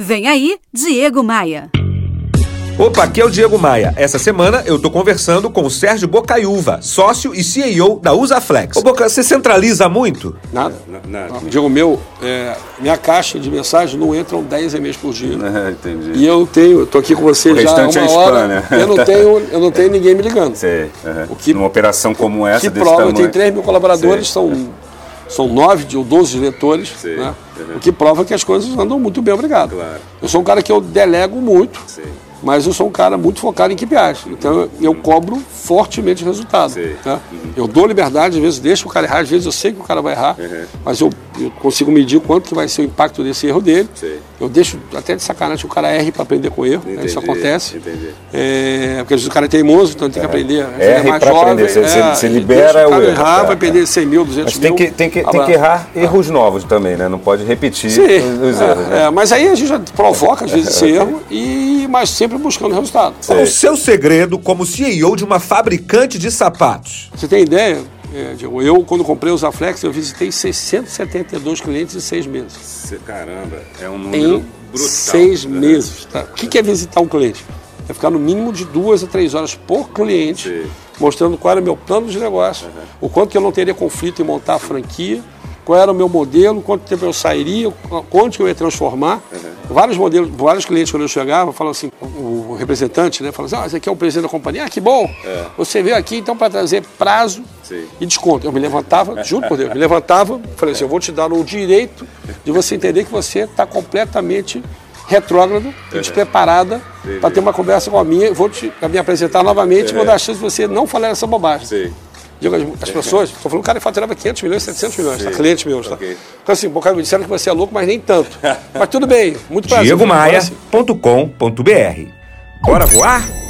Vem aí, Diego Maia. Opa, aqui é o Diego Maia. Essa semana eu tô conversando com o Sérgio Bocaiúva, sócio e CEO da Usaflex. Ô Boca, você centraliza muito? Nada. Nada. Diego, meu, é, minha caixa de mensagem não entram 10 e-mails por dia. É, entendi. E eu tenho, eu tô aqui com você O já há restante uma é hora. spam, né? Eu não tenho, eu não tenho ninguém me ligando. Sei. uhum. O que- Numa operação como essa, que desse prova, eu tamanho. tenho 3 mil colaboradores, Sei. são, são 9 de- ou 12 diretores, Sei. né? Uhum. o que prova que as coisas andam muito bem, obrigado. Claro. Eu sou um cara que eu delego muito, Sei. mas eu sou um cara muito focado em KPIs. Então eu, eu cobro fortemente resultado. Né? Eu dou liberdade, às vezes deixo o cara errar, às vezes eu sei que o cara vai errar, Uhum. mas eu, eu consigo medir o quanto que vai ser o impacto desse erro dele. Sei. Eu deixo até de sacanagem o cara erre para aprender com o erro, né? isso Entendi, acontece. entendi. É, porque às vezes o cara é teimoso, então ele tem que aprender. Às vezes Erre pra aprender, você- você- você libera o cara o erro, errar, tá, vai perder 100 mil, 200 Mas tem mil. que, tem, que, tem que errar erros novos também, né? Não pode repetir Sim, os, os erros. é, né? é, mas aí a gente já provoca às vezes esse erro, e, mas sempre buscando resultado. Qual o seu segredo como CEO de uma fabricante de sapatos? Você tem ideia? É, Diego, eu, quando comprei o Zaflex, eu visitei 672 clientes em seis meses. Caramba, é um número Em brutal. seis né? meses. tá? O que é visitar um cliente? É ficar no mínimo de duas a três horas por cliente, Sim. mostrando qual era o meu plano de negócio, o quanto que eu não teria conflito em montar a franquia, qual era o meu modelo, quanto tempo eu sairia, quanto que eu ia transformar. Vários modelos, vários clientes quando eu chegava, falam assim, o representante, né, fala assim, ah, esse aqui é o presidente da companhia, ah, que bom, você veio aqui então para trazer prazo Sim. e desconto. Eu me levantava, juro por Deus, me levantava, falei assim, eu vou te dar o direito de você entender que você está completamente retrógrado e despreparada para ter uma conversa com a minha, vou te me apresentar novamente e vou dar a chance de você não falar essa bobagem. Sim. Digo, as, as pessoas, estou falando, o cara faturava 500 milhões, 700 milhões, tá? clientes meus, tá? Ok. Então assim, cara me disseram que você é louco, mas nem tanto. mas tudo bem, muito prazer. Diegomaia.com.br Bora voar?